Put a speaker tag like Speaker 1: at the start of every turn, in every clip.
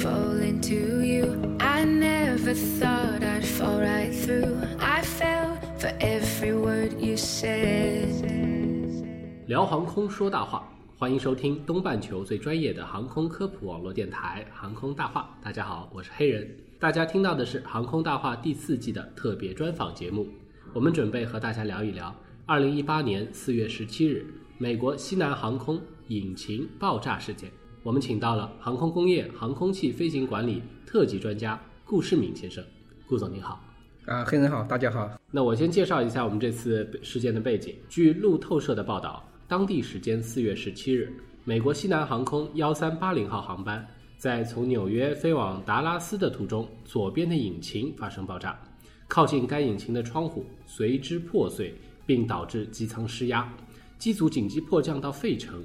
Speaker 1: fall into you. I never thought I'd fall right through. I fell for every word you said.
Speaker 2: 聊航空说大话，欢迎收听东半球最专业的航空科普网络电台《航空大话》。大家好，我是黑人。大家听到的是《航空大话》第四季的特别专访节目。我们准备和大家聊一聊2018年4月17日美国西南航空引擎爆炸事件。我们请到了航空工业航空器飞行管理特级专家顾世敏先生。顾总您好。
Speaker 3: 啊，黑人好，大家好。
Speaker 2: 那我先介绍一下我们这次事件的背景。据路透社的报道，当地时间四月十七日，美国西南航空幺三八零号航班在从纽约飞往达拉斯的途中，左边的引擎发生爆炸，靠近该引擎的窗户随之破碎，并导致机舱失压，机组紧急迫降到费城。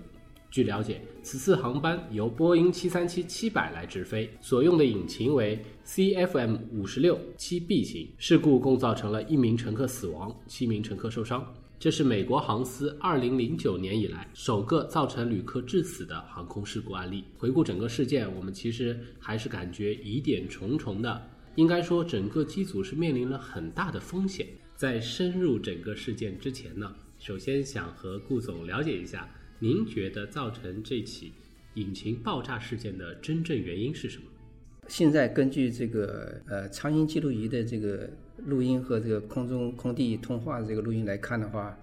Speaker 2: 据了解，此次航班由波音七三七七百来直飞，所用的引擎为 CFM 五十六七 B 型。事故共造成了一名乘客死亡，七名乘客受伤。这是美国航司二零零九年以来首个造成旅客致死的航空事故案例。回顾整个事件，我们其实还是感觉疑点重重的。应该说，整个机组是面临了很大的风险。在深入整个事件之前呢，首先想和顾总了解一下。您觉得造成这起引擎爆炸事件的真正原因是什么？
Speaker 3: 现在根据这个呃苍鹰记录仪的这个录音和这个空中空地通话的这个录音来看的话，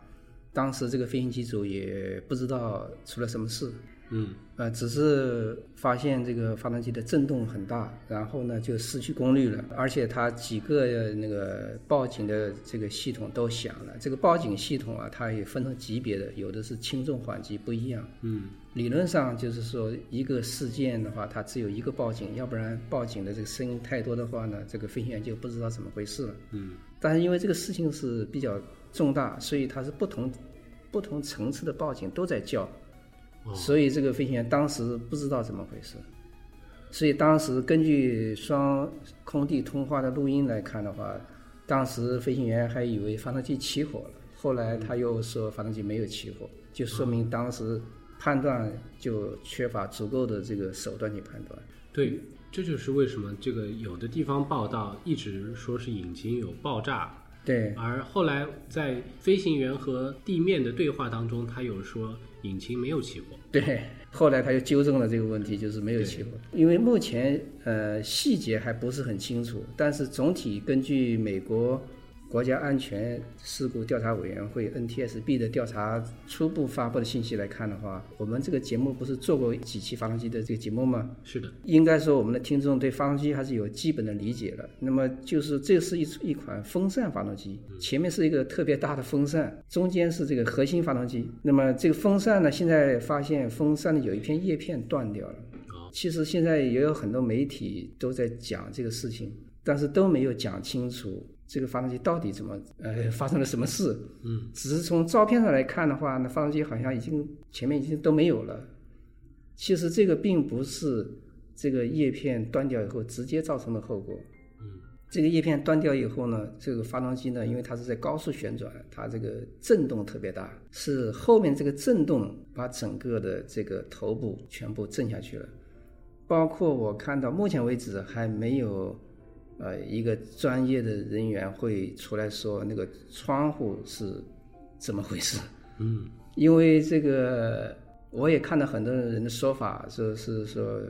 Speaker 3: 当时这个飞行机组也不知道出了什么事。
Speaker 2: 嗯，
Speaker 3: 呃，只是发现这个发动机的震动很大，然后呢就失去功率了，而且它几个那个报警的这个系统都响了。这个报警系统啊，它也分成级别的，有的是轻重缓急不一样。
Speaker 2: 嗯，
Speaker 3: 理论上就是说一个事件的话，它只有一个报警，要不然报警的这个声音太多的话呢，这个飞行员就不知道怎么回事了。
Speaker 2: 嗯，
Speaker 3: 但是因为这个事情是比较重大，所以它是不同不同层次的报警都在叫。所以这个飞行员当时不知道怎么回事，所以当时根据双空地通话的录音来看的话，当时飞行员还以为发动机起火了，后来他又说发动机没有起火，就说明当时判断就缺乏足够的这个手段去判断。
Speaker 2: 对，这就是为什么这个有的地方报道一直说是引擎有爆炸。
Speaker 3: 对，
Speaker 2: 而后来在飞行员和地面的对话当中，他有说引擎没有起火。
Speaker 3: 对，后来他又纠正了这个问题，就是没有起火。因为目前呃细节还不是很清楚，但是总体根据美国。国家安全事故调查委员会 （NTSB） 的调查初步发布的信息来看的话，我们这个节目不是做过几期发动机的这个节目吗？
Speaker 2: 是的，
Speaker 3: 应该说我们的听众对发动机还是有基本的理解了。那么就是这是一一款风扇发动机，前面是一个特别大的风扇，中间是这个核心发动机。那么这个风扇呢，现在发现风扇的有一片叶片断掉了。其实现在也有很多媒体都在讲这个事情，但是都没有讲清楚。这个发动机到底怎么呃发生了什么事？
Speaker 2: 嗯，
Speaker 3: 只是从照片上来看的话，那发动机好像已经前面已经都没有了。其实这个并不是这个叶片断掉以后直接造成的后果。
Speaker 2: 嗯，
Speaker 3: 这个叶片断掉以后呢，这个发动机呢，因为它是在高速旋转，它这个震动特别大，是后面这个震动把整个的这个头部全部震下去了。包括我看到目前为止还没有。呃，一个专业的人员会出来说那个窗户是怎么回事？
Speaker 2: 嗯，
Speaker 3: 因为这个我也看到很多人的说法，说是说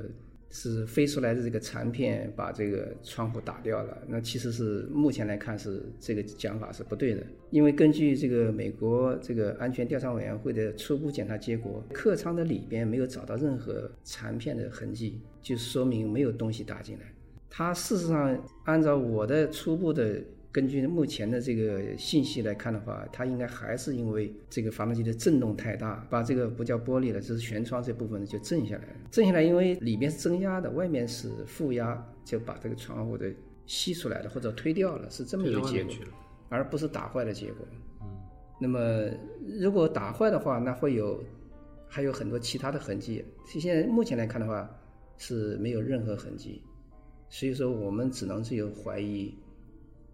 Speaker 3: 是飞出来的这个残片把这个窗户打掉了。那其实是目前来看是这个讲法是不对的，因为根据这个美国这个安全调查委员会的初步检查结果，客舱的里边没有找到任何残片的痕迹，就说明没有东西打进来。它事实上，按照我的初步的根据目前的这个信息来看的话，它应该还是因为这个发动机的震动太大，把这个不叫玻璃了，就是舷窗这部分就震下来了。震下来，因为里面是增压的，外面是负压，就把这个窗户的吸出来了或者推掉了，是这么一个结果，而不是打坏的结果。
Speaker 2: 嗯，
Speaker 3: 那么如果打坏的话，那会有还有很多其他的痕迹。现在目前来看的话，是没有任何痕迹。所以说，我们只能是有怀疑，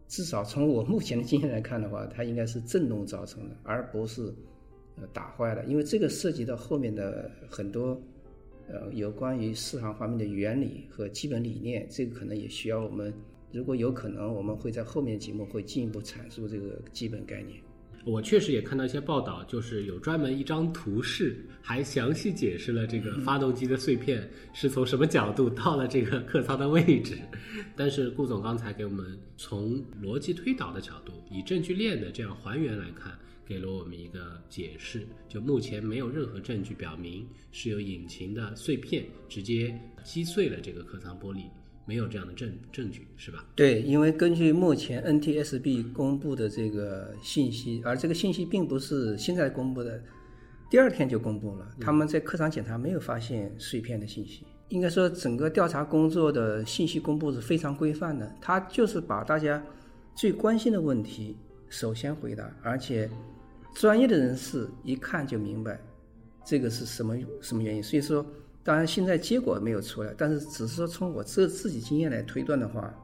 Speaker 3: 至少从我目前的经验来看的话，它应该是震动造成的，而不是呃打坏了。因为这个涉及到后面的很多呃，有关于适航方面的原理和基本理念，这个可能也需要我们，如果有可能，我们会在后面节目会进一步阐述这个基本概念。
Speaker 2: 我确实也看到一些报道，就是有专门一张图示，还详细解释了这个发动机的碎片是从什么角度到了这个客舱的位置。但是顾总刚才给我们从逻辑推导的角度，以证据链的这样还原来看，给了我们一个解释。就目前没有任何证据表明是有引擎的碎片直接击碎了这个客舱玻璃。没有这样的证证据，是吧？
Speaker 3: 对，因为根据目前 NTSB 公布的这个信息，而这个信息并不是现在公布的，第二天就公布了。他们在客场检查没有发现碎片的信息。应该说，整个调查工作的信息公布是非常规范的。他就是把大家最关心的问题首先回答，而且专业的人士一看就明白这个是什么什么原因。所以说。当然，现在结果没有出来，但是只是说从我这自己经验来推断的话，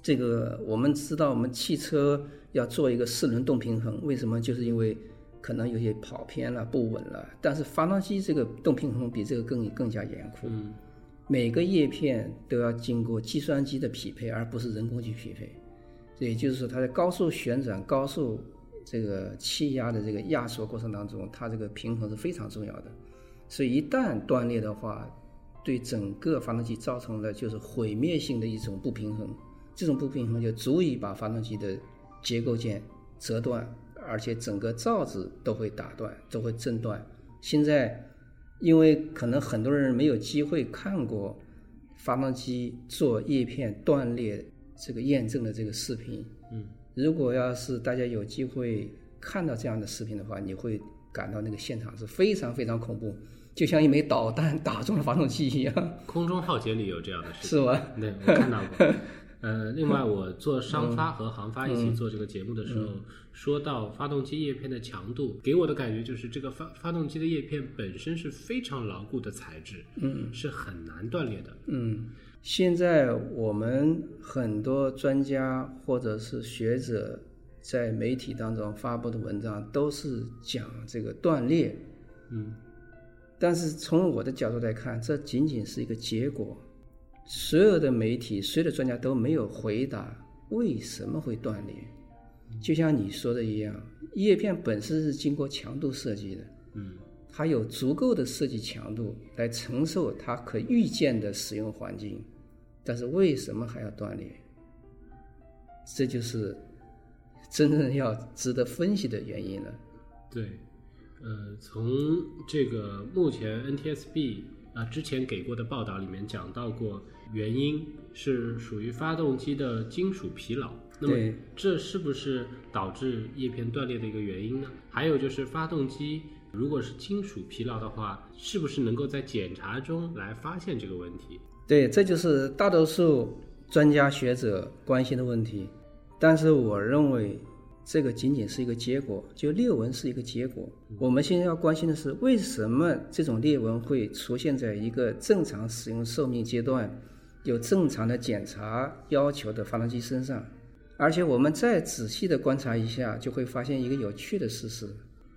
Speaker 3: 这个我们知道，我们汽车要做一个四轮动平衡，为什么？就是因为可能有些跑偏了、不稳了。但是发动机这个动平衡比这个更更加严酷，每个叶片都要经过计算机的匹配，而不是人工去匹配。也就是说，它在高速旋转、高速这个气压的这个压缩过程当中，它这个平衡是非常重要的。所以一旦断裂的话，对整个发动机造成了就是毁灭性的一种不平衡，这种不平衡就足以把发动机的结构件折断，而且整个罩子都会打断，都会震断。现在，因为可能很多人没有机会看过发动机做叶片断裂这个验证的这个视频，
Speaker 2: 嗯，
Speaker 3: 如果要是大家有机会看到这样的视频的话，你会感到那个现场是非常非常恐怖。就像一枚导弹打中了发动机一样。
Speaker 2: 空中浩劫里有这样的事情，
Speaker 3: 是吗？
Speaker 2: 对，我看到过。呃，另外，我做商发和航发一起做这个节目的时候，说到发动机叶片的强度，给我的感觉就是这个发发动机的叶片本身是非常牢固的材质，
Speaker 3: 嗯，
Speaker 2: 是很难断裂的。
Speaker 3: 嗯，现在我们很多专家或者是学者在媒体当中发布的文章都是讲这个断裂，
Speaker 2: 嗯。
Speaker 3: 但是从我的角度来看，这仅仅是一个结果。所有的媒体、所有的专家都没有回答为什么会断裂。就像你说的一样，叶片本身是经过强度设计的，
Speaker 2: 嗯，
Speaker 3: 它有足够的设计强度来承受它可预见的使用环境。但是为什么还要断裂？这就是真正要值得分析的原因了。
Speaker 2: 对。呃，从这个目前 NTSB 啊之前给过的报道里面讲到过，原因是属于发动机的金属疲劳。那么这是不是导致叶片断裂的一个原因呢？还有就是发动机如果是金属疲劳的话，是不是能够在检查中来发现这个问题？
Speaker 3: 对，这就是大多数专家学者关心的问题。但是我认为。这个仅仅是一个结果，就裂纹是一个结果。我们现在要关心的是，为什么这种裂纹会出现在一个正常使用寿命阶段、有正常的检查要求的发动机身上？而且我们再仔细的观察一下，就会发现一个有趣的事实：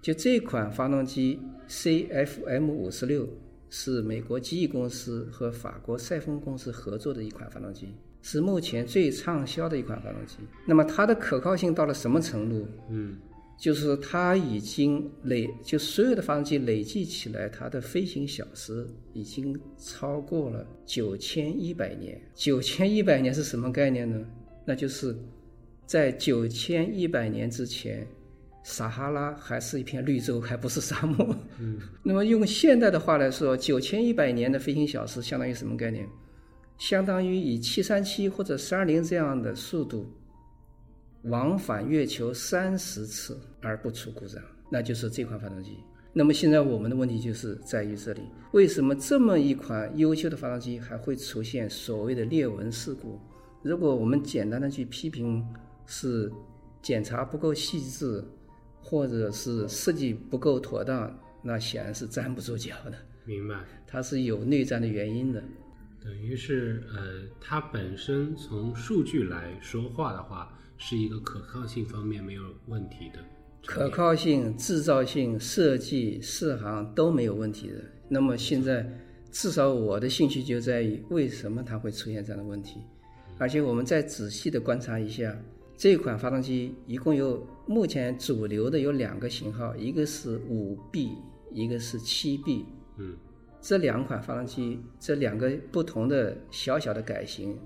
Speaker 3: 就这款发动机 CFM 五十六是美国机翼公司和法国赛峰公司合作的一款发动机。是目前最畅销的一款发动机。那么它的可靠性到了什么程度？
Speaker 2: 嗯，
Speaker 3: 就是它已经累，就所有的发动机累计起来，它的飞行小时已经超过了九千一百年。九千一百年是什么概念呢？那就是在九千一百年之前，撒哈拉还是一片绿洲，还不是沙漠。
Speaker 2: 嗯，
Speaker 3: 那么用现代的话来说，九千一百年的飞行小时相当于什么概念？相当于以七三七或者三二零这样的速度往返月球三十次而不出故障，那就是这款发动机。那么现在我们的问题就是在于这里：为什么这么一款优秀的发动机还会出现所谓的裂纹事故？如果我们简单的去批评是检查不够细致，或者是设计不够妥当，那显然是站不住脚的。
Speaker 2: 明白，
Speaker 3: 它是有内在的原因的。
Speaker 2: 等于是，呃，它本身从数据来说话的话，是一个可靠性方面没有问题的。
Speaker 3: 可靠性、制造性、设计、适航都没有问题的。那么现在至少我的兴趣就在于为什么它会出现这样的问题，而且我们再仔细的观察一下，这款发动机一共有目前主流的有两个型号，一个是五 B，一个是七 B。
Speaker 2: 嗯，
Speaker 3: 这两款发动机这两个不同的小小的改型，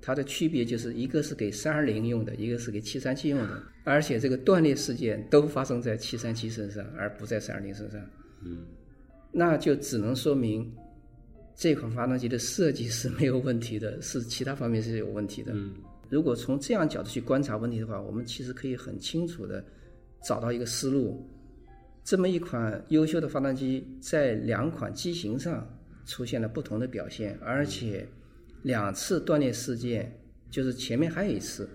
Speaker 3: 它的区别就是一个是给三二零用的，一个是给七三七用的，而且这个断裂事件都发生在七三七身上，而不在三二零身上。
Speaker 2: 嗯，
Speaker 3: 那就只能说明这款发动机的设计是没有问题的，是其他方面是有问题的。
Speaker 2: 嗯
Speaker 3: 如果从这样角度去观察问题的话，我们其实可以很清楚的找到一个思路。这么一款优秀的发动机，在两款机型上出现了不同的表现，而且两次断裂事件，就是前面还有一次，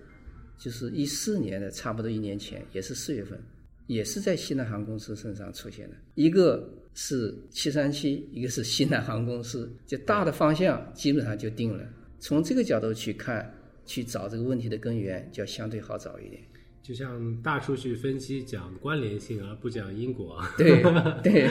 Speaker 3: 就是一四年的差不多一年前，也是四月份，也是在西南航空公司身上出现的。一个是七三七，一个是西南航空公司，就大的方向基本上就定了。从这个角度去看，去找这个问题的根源，就要相对好找一点。
Speaker 2: 就像大数据分析讲关联性而不讲因果，
Speaker 3: 对 对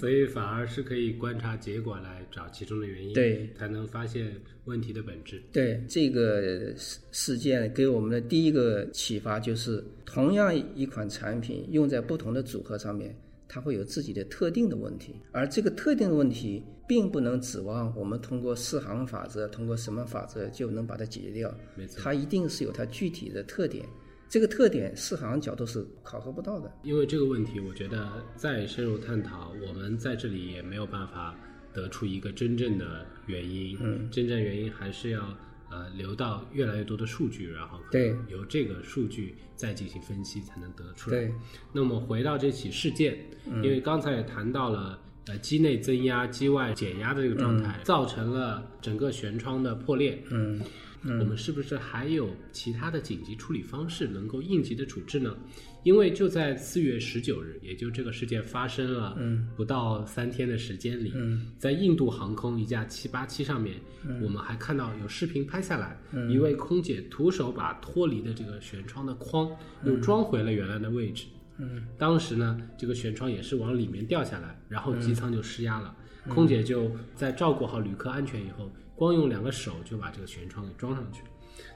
Speaker 2: 所以反而是可以观察结果来找其中的原因，
Speaker 3: 对，
Speaker 2: 才能发现问题的本质。
Speaker 3: 对，这个事事件给我们的第一个启发就是，同样一款产品用在不同的组合上面，它会有自己的特定的问题，而这个特定的问题，并不能指望我们通过四行法则、通过什么法则就能把它解决掉。
Speaker 2: 没错，
Speaker 3: 它一定是有它具体的特点，这个特点四行角度是考核不到的。
Speaker 2: 因为这个问题，我觉得再深入探讨，我们在这里也没有办法得出一个真正的原因。
Speaker 3: 嗯，
Speaker 2: 真正原因还是要呃留到越来越多的数据，然后可
Speaker 3: 对
Speaker 2: 能由这个数据再进行分析，才能得出来。
Speaker 3: 对，
Speaker 2: 那么回到这起事件，因为刚才也谈到了。呃，机内增压、机外减压的这个状态，造成了整个舷窗的破裂。
Speaker 3: 嗯，
Speaker 2: 我们是不是还有其他的紧急处理方式能够应急的处置呢？因为就在四月十九日，也就这个事件发生了不到三天的时间里，在印度航空一架七八七上面，我们还看到有视频拍下来，一位空姐徒手把脱离的这个舷窗的框又装回了原来的位置。
Speaker 3: 嗯，
Speaker 2: 当时呢，这个舷窗也是往里面掉下来，然后机舱就失压了。空姐就在照顾好旅客安全以后，光用两个手就把这个舷窗给装上去。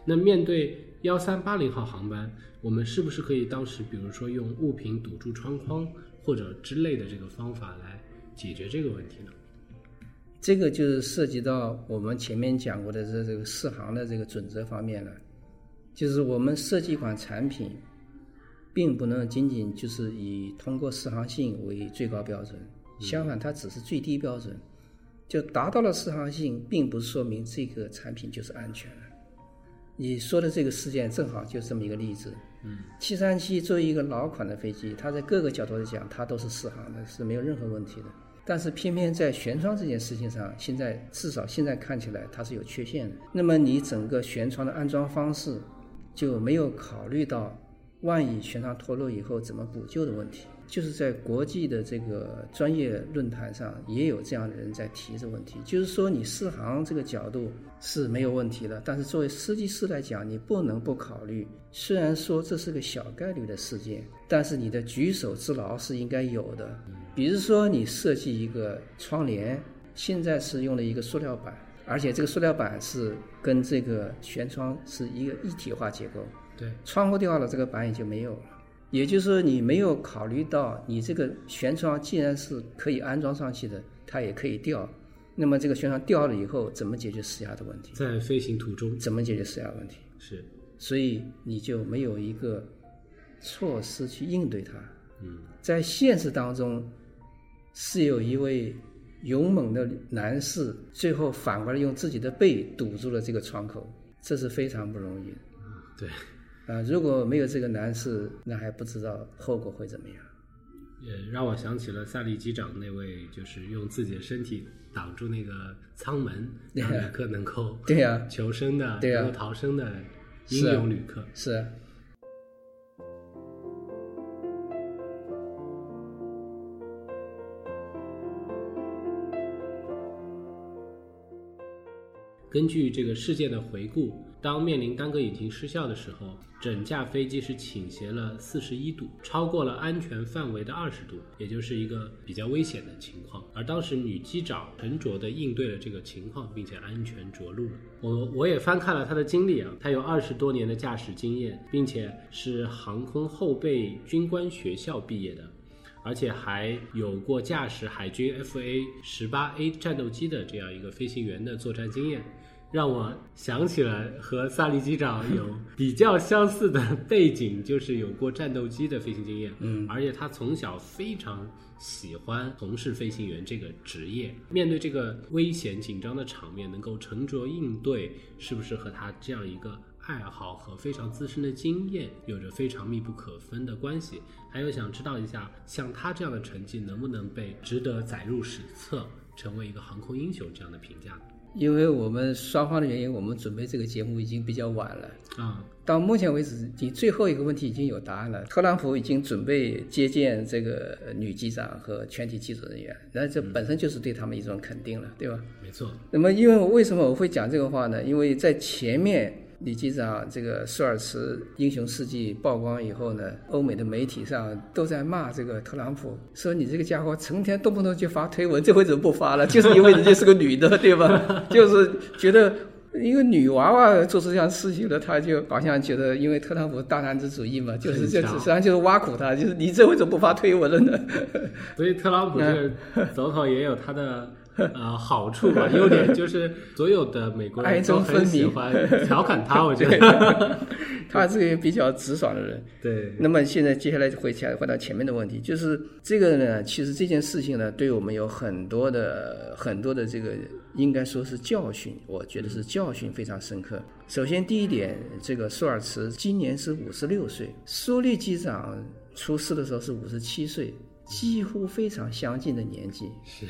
Speaker 2: 那面对幺三八零号航班，我们是不是可以当时比如说用物品堵住窗框或者之类的这个方法来解决这个问题呢？
Speaker 3: 这个就是涉及到我们前面讲过的这这个试航的这个准则方面了，就是我们设计一款产品，并不能仅仅就是以通过适航性为最高标准，相反，它只是最低标准。就达到了适航性，并不是说明这个产品就是安全的。你说的这个事件正好就是这么一个例子。
Speaker 2: 嗯，
Speaker 3: 七三七作为一个老款的飞机，它在各个角度来讲，它都是适航的，是没有任何问题的。但是偏偏在舷窗这件事情上，现在至少现在看起来它是有缺陷的。那么你整个舷窗的安装方式就没有考虑到，万一悬窗脱落以后怎么补救的问题。就是在国际的这个专业论坛上，也有这样的人在提这问题。就是说，你试航这个角度是没有问题的，但是作为设计师来讲，你不能不考虑。虽然说这是个小概率的事件，但是你的举手之劳是应该有的。比如说，你设计一个窗帘，现在是用了一个塑料板，而且这个塑料板是跟这个舷窗是一个一体化结构。
Speaker 2: 对，
Speaker 3: 窗户掉了，这个板也就没有了。也就是说，你没有考虑到，你这个悬窗既然是可以安装上去的，它也可以掉。那么这个悬窗掉了以后，怎么解决施压的问题？
Speaker 2: 在飞行途中
Speaker 3: 怎么解决施压问题？
Speaker 2: 是，
Speaker 3: 所以你就没有一个措施去应对它。
Speaker 2: 嗯，
Speaker 3: 在现实当中，是有一位勇猛的男士，最后反过来用自己的背堵住了这个窗口，这是非常不容易的。
Speaker 2: 对，
Speaker 3: 啊，如果没有这个男士，那还不知道后果会怎么样。
Speaker 2: 也让我想起了萨利机长那位，就是用自己的身体挡住那个舱门，让旅客能够
Speaker 3: 对呀、
Speaker 2: 求生的、能够逃生的英勇旅客。
Speaker 3: 是啊。
Speaker 2: 根据这个事件的回顾，当面临单个引擎失效的时候，整架飞机是倾斜了四十一度，超过了安全范围的二十度，也就是一个比较危险的情况。而当时女机长沉着地应对了这个情况，并且安全着陆了。我我也翻看了她的经历啊，她有二十多年的驾驶经验，并且是航空后备军官学校毕业的。而且还有过驾驶海军 FA 十八 A 战斗机的这样一个飞行员的作战经验，让我想起了和萨利机长有 比较相似的背景，就是有过战斗机的飞行经验。
Speaker 3: 嗯，
Speaker 2: 而且他从小非常喜欢从事飞行员这个职业，面对这个危险紧张的场面，能够沉着应对，是不是和他这样一个？爱好和非常资深的经验有着非常密不可分的关系。还有想知道一下，像他这样的成绩能不能被值得载入史册，成为一个航空英雄这样的评价？
Speaker 3: 因为我们双方的原因，我们准备这个节目已经比较晚了
Speaker 2: 啊。
Speaker 3: 到目前为止，你最后一个问题已经有答案了。特朗普已经准备接见这个女机长和全体技术人员，那这本身就是对他们一种肯定了，对吧？
Speaker 2: 没错。
Speaker 3: 那么，因为为什么我会讲这个话呢？因为在前面。李机长这个舒尔茨英雄事迹曝光以后呢，欧美的媒体上都在骂这个特朗普，说你这个家伙成天动不动就发推文，这回怎么不发了？就是因为人家是个女的，对吧？就是觉得一个女娃娃做出这样事情了，他就好像觉得因为特朗普大男子主义嘛，就是这实际上就是挖苦他，就是你这回怎么不发推文了呢？
Speaker 2: 所以特朗普这个总统也有他的。呃，好处吧，优点 就是所有的美国人都很喜欢调侃他，我觉得
Speaker 3: 他是一个比较直爽的人。
Speaker 2: 对。
Speaker 3: 那么现在接下来回来回到前面的问题，就是这个呢，其实这件事情呢，对我们有很多的很多的这个应该说是教训，我觉得是教训非常深刻。首先第一点，这个舒尔茨今年是五十六岁，苏利机长出事的时候是五十七岁，几乎非常相近的年纪。
Speaker 2: 是。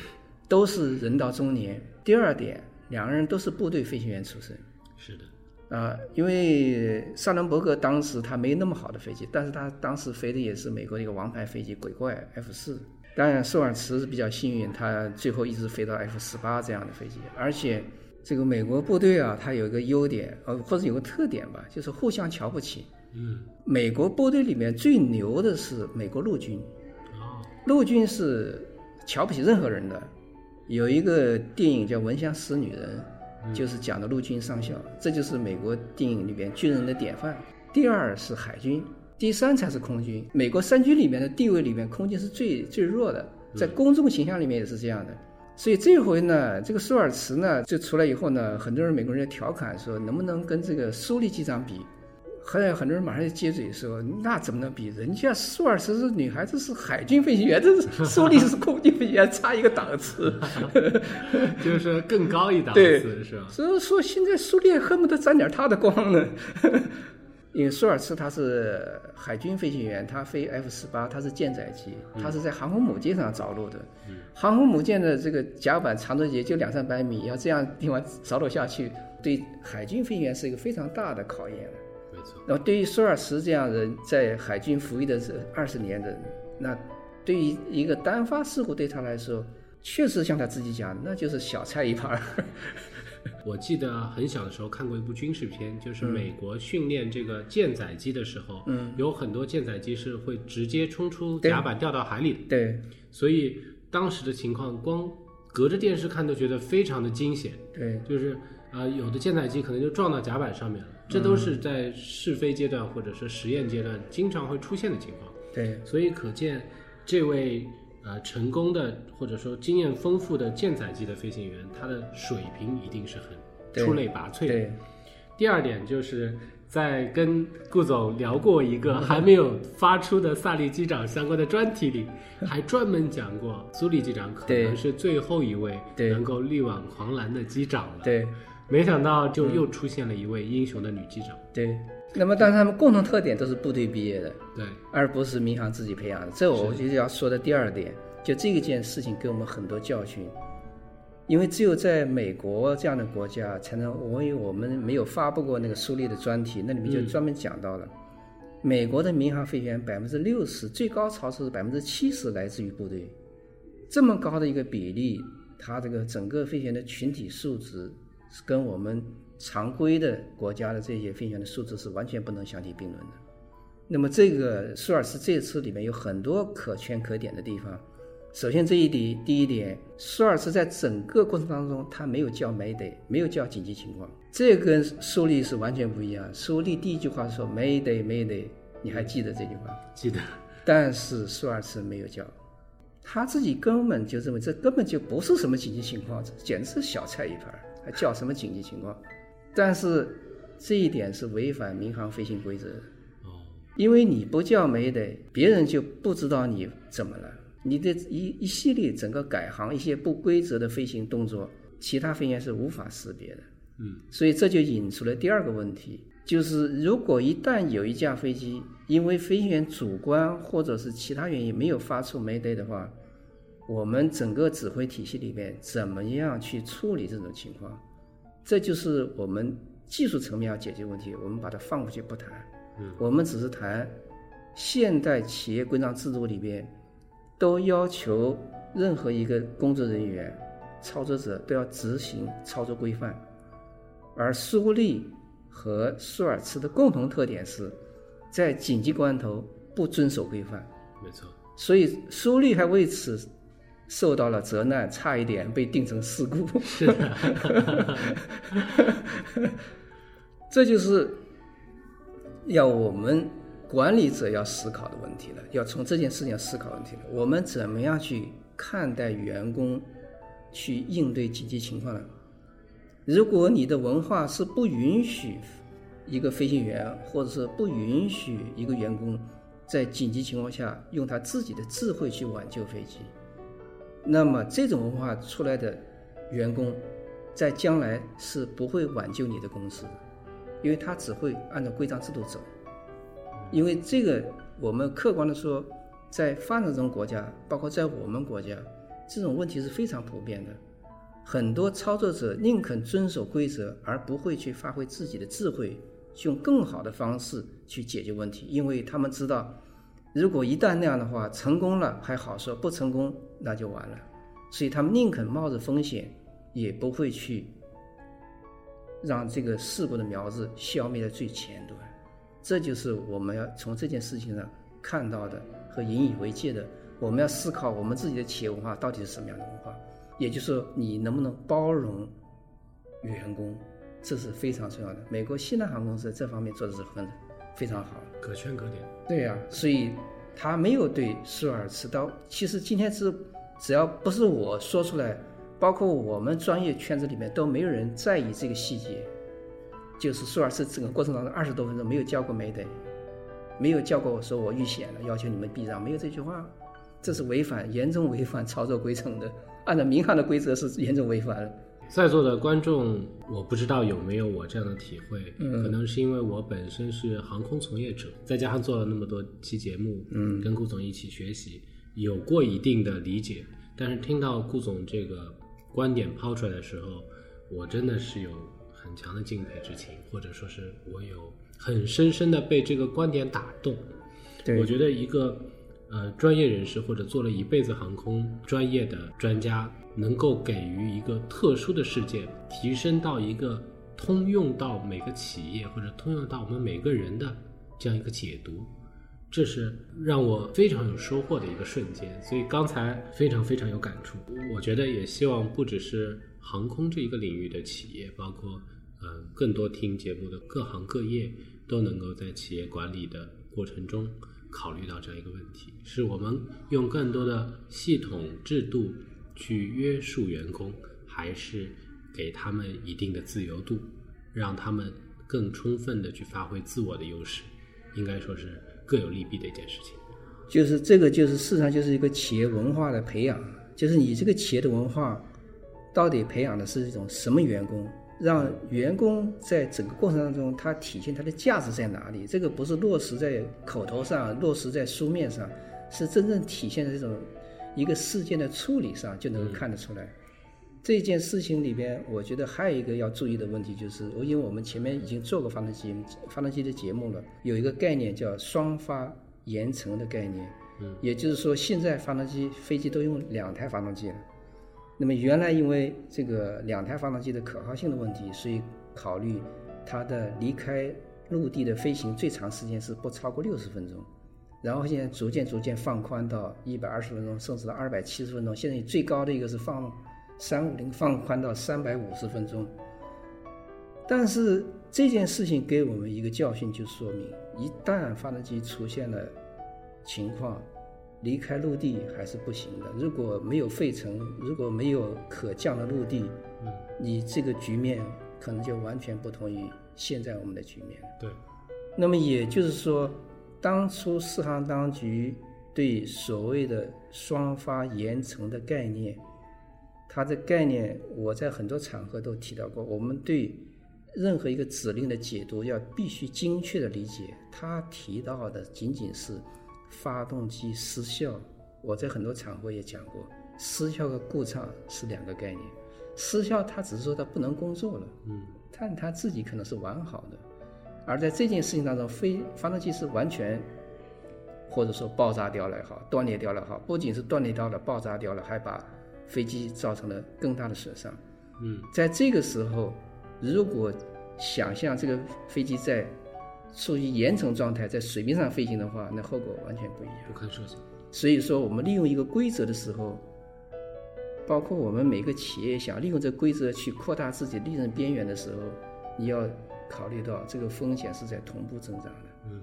Speaker 3: 都是人到中年。第二点，两个人都是部队飞行员出身。
Speaker 2: 是
Speaker 3: 的，啊，因为萨伦伯格当时他没那么好的飞机，但是他当时飞的也是美国的一个王牌飞机鬼怪 F 四。当然，舒尔茨是比较幸运，他最后一直飞到 F 十八这样的飞机。而且，这个美国部队啊，它有一个优点，呃，或者有个特点吧，就是互相瞧不起。
Speaker 2: 嗯。
Speaker 3: 美国部队里面最牛的是美国陆军。
Speaker 2: 哦。
Speaker 3: 陆军是瞧不起任何人的。有一个电影叫《闻香识女人》，就是讲的陆军上校，这就是美国电影里边军人的典范。第二是海军，第三才是空军。美国三军里面的地位里面，空军是最最弱的，在公众形象里面也是这样的。所以这回呢，这个舒尔茨呢就出来以后呢，很多人美国人在调侃说，能不能跟这个苏利机长比？后来很多人马上就接嘴说：“那怎么能比？人家舒尔茨是女孩子，是海军飞行员，这是苏利是空军飞行员，差一个档次，
Speaker 2: 就是更高一档次，是吧？
Speaker 3: 所以说现在苏联恨不得沾点他的光呢。因为舒尔茨他是海军飞行员，他飞 F 十八，他是舰载机，他是在航空母舰上着陆的。航空母舰的这个甲板长度也就两三百米，要这样地方着陆下去，对海军飞行员是一个非常大的考验了。”那么，对于舒尔茨这样人，在海军服役的这二十年的，那对于一个单发事故，对他来说，确实像他自己讲，那就是小菜一盘。
Speaker 2: 我记得很小的时候看过一部军事片，就是美国训练这个舰载机的时候，
Speaker 3: 嗯，
Speaker 2: 有很多舰载机是会直接冲出甲板掉到海里的。
Speaker 3: 对，
Speaker 2: 所以当时的情况，光隔着电视看都觉得非常的惊险。
Speaker 3: 对，
Speaker 2: 就是啊，有的舰载机可能就撞到甲板上面了。这都是在试飞阶段或者是实验阶段经常会出现的情况。
Speaker 3: 对，
Speaker 2: 所以可见这位呃成功的或者说经验丰富的舰载机的飞行员，他的水平一定是很出类拔萃的。第二点就是在跟顾总聊过一个还没有发出的萨利机长相关的专题里，还专门讲过苏利机长可能是最后一位能够力挽狂澜的机长了。
Speaker 3: 对。
Speaker 2: 没想到就又出现了一位英雄的女机长。
Speaker 3: 对，那么但是他们共同特点都是部队毕业的，
Speaker 2: 对，
Speaker 3: 而不是民航自己培养的。这我就要说的第二点，就这一件事情给我们很多教训。因为只有在美国这样的国家，才能我因为我们没有发布过那个苏利的专题，那里面就专门讲到了，美国的民航飞行员百分之六十，最高潮是百分之七十来自于部队，这么高的一个比例，它这个整个飞行员的群体素质。是跟我们常规的国家的这些飞行员的素质是完全不能相提并论的。那么这个舒尔茨这次里面有很多可圈可点的地方。首先这一点，第一点，舒尔茨在整个过程当中他没有叫 Mayday，没有叫紧急情况，这跟苏利是完全不一样。苏利第一句话说 Mayday Mayday，你还记得这句话？
Speaker 2: 记得。
Speaker 3: 但是舒尔茨没有叫，他自己根本就认为这根本就不是什么紧急情况，简直是小菜一盘，还叫什么紧急情况？但是这一点是违反民航飞行规则的。哦因为你不叫 Mayday，别人就不知道你怎么了。你的一一系列整个改行一些不规则的飞行动作，其他飞行员是无法识别的。
Speaker 2: 嗯，
Speaker 3: 所以这就引出了第二个问题，就是如果一旦有一架飞机因为飞行员主观或者是其他原因没有发出 Mayday 的话，我们整个指挥体系里面怎么样去处理这种情况？这就是我们技术层面要解决问题。我们把它放过去不谈。我们只是谈现代企业规章制度里边，都要求任何一个工作人员、操作者都要执行操作规范，而苏利和舒尔茨的共同特点是，在紧急关头不遵守规范。
Speaker 2: 没错。
Speaker 3: 所以苏利还为此受到了责难，差一点被定成事故。
Speaker 2: 是的。
Speaker 3: 这就是。要我们管理者要思考的问题了，要从这件事情思考问题了。我们怎么样去看待员工去应对紧急情况呢？如果你的文化是不允许一个飞行员，或者是不允许一个员工在紧急情况下用他自己的智慧去挽救飞机，那么这种文化出来的员工，在将来是不会挽救你的公司。因为他只会按照规章制度走，因为这个我们客观的说，在发展中国家，包括在我们国家，这种问题是非常普遍的。很多操作者宁肯遵守规则，而不会去发挥自己的智慧，用更好的方式去解决问题，因为他们知道，如果一旦那样的话，成功了还好说，不成功那就完了。所以他们宁肯冒着风险，也不会去。让这个事故的苗子消灭在最前端，这就是我们要从这件事情上看到的和引以为戒的。我们要思考我们自己的企业文化到底是什么样的文化，也就是说，你能不能包容员工，这是非常重要的。美国西南航空在这方面做的是很非常好，
Speaker 2: 可圈可点。
Speaker 3: 对呀，所以他没有对舒尔茨刀。其实今天是只要不是我说出来。包括我们专业圈子里面都没有人在意这个细节，就是苏尔茨整个过程当中二十多分钟没有叫过没得，没有叫过我说我遇险了，要求你们避让，没有这句话，这是违反严重违反操作规程的，按照民航的规则是严重违反的。
Speaker 2: 在座的观众，我不知道有没有我这样的体会，可能是因为我本身是航空从业者，再加上做了那么多期节目，
Speaker 3: 嗯，
Speaker 2: 跟顾总一起学习，有过一定的理解，但是听到顾总这个。观点抛出来的时候，我真的是有很强的敬佩之情，或者说是我有很深深的被这个观点打动。我觉得一个呃专业人士或者做了一辈子航空专业的专家，能够给予一个特殊的事件提升到一个通用到每个企业或者通用到我们每个人的这样一个解读。这是让我非常有收获的一个瞬间，所以刚才非常非常有感触。我觉得也希望不只是航空这一个领域的企业，包括嗯更多听节目的各行各业，都能够在企业管理的过程中考虑到这样一个问题：是我们用更多的系统制度去约束员工，还是给他们一定的自由度，让他们更充分的去发挥自我的优势？应该说是。各有利弊的一件事情，
Speaker 3: 就是这个，就是事实上就是一个企业文化的培养，就是你这个企业的文化到底培养的是一种什么员工，让员工在整个过程当中他体现他的价值在哪里？这个不是落实在口头上，落实在书面上，是真正体现在这种一个事件的处理上就能够看得出来。这件事情里边，我觉得还有一个要注意的问题，就是因为我们前面已经做过发动机发动机的节目了，有一个概念叫双发延程的概念，
Speaker 2: 嗯，
Speaker 3: 也就是说现在发动机飞机都用两台发动机了，那么原来因为这个两台发动机的可靠性的问题，所以考虑它的离开陆地的飞行最长时间是不超过六十分钟，然后现在逐渐逐渐放宽到一百二十分钟，甚至到二百七十分钟。现在最高的一个是放三五零放宽到三百五十分钟。但是这件事情给我们一个教训，就说明一旦发动机出现了情况。离开陆地还是不行的。如果没有费城，如果没有可降的陆地，
Speaker 2: 嗯，
Speaker 3: 你这个局面可能就完全不同于现在我们的局面。
Speaker 2: 对。
Speaker 3: 那么也就是说，当初四航当局对所谓的双发岩层的概念，它的概念我在很多场合都提到过。我们对任何一个指令的解读要必须精确的理解，他提到的仅仅是。发动机失效，我在很多场合也讲过，失效和故障是两个概念。失效，它只是说它不能工作了，
Speaker 2: 嗯，
Speaker 3: 但它自己可能是完好的。而在这件事情当中，非发动机是完全，或者说爆炸掉了也好，断裂掉了也好，不仅是断裂掉了、爆炸掉了，还把飞机造成了更大的损伤。
Speaker 2: 嗯，
Speaker 3: 在这个时候，如果想象这个飞机在。处于岩层状态，在水面上飞行的话，那后果完全不一样。
Speaker 2: 不堪设想。
Speaker 3: 所以说，我们利用一个规则的时候，包括我们每个企业想利用这规则去扩大自己利润边缘的时候，你要考虑到这个风险是在同步增长的。
Speaker 2: 嗯。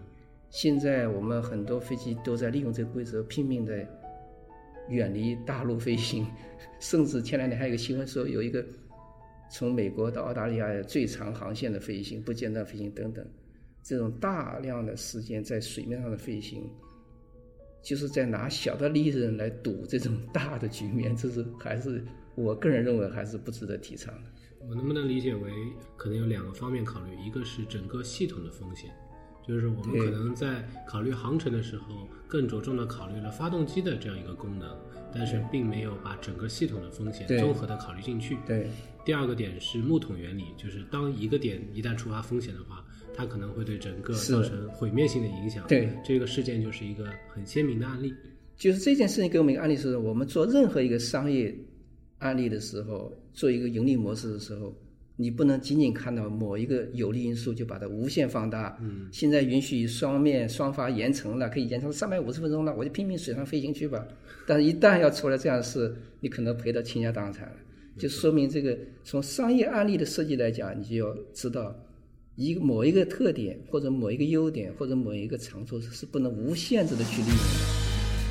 Speaker 3: 现在我们很多飞机都在利用这个规则拼命的远离大陆飞行，甚至前两天还有一个新闻说，有一个从美国到澳大利亚最长航线的飞行，不间断飞行等等。这种大量的时间在水面上的飞行，就是在拿小的利润来赌这种大的局面，这是还是我个人认为还是不值得提倡的。
Speaker 2: 我能不能理解为可能有两个方面考虑？一个是整个系统的风险，就是我们可能在考虑航程的时候，更着重的考虑了发动机的这样一个功能，但是并没有把整个系统的风险综合的考虑进去。
Speaker 3: 对。
Speaker 2: 第二个点是木桶原理，就是当一个点一旦触发风险的话。它可能会对整个造成毁灭性的影响。
Speaker 3: 对，
Speaker 2: 这个事件就是一个很鲜明的案例。
Speaker 3: 就是这件事情给我们一个案例是：我们做任何一个商业案例的时候，做一个盈利模式的时候，你不能仅仅看到某一个有利因素就把它无限放大。
Speaker 2: 嗯。
Speaker 3: 现在允许双面双发延程了，可以延长三百五十分钟了，我就拼命水上飞行去吧。但是，一旦要出了这样的事，你可能赔得倾家荡产了。就说明这个从商业案例的设计来讲，你就要知道。一个某一个特点，或者某一个优点，或者某一个长处，是不能无限制的去利用的，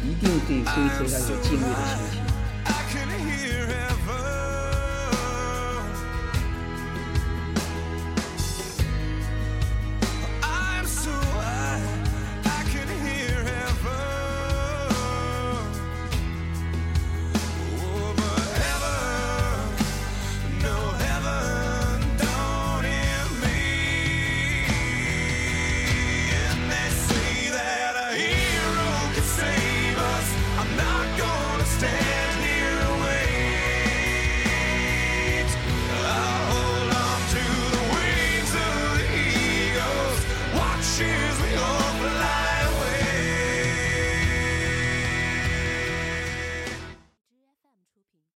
Speaker 3: 一定对规则要有敬畏的心情。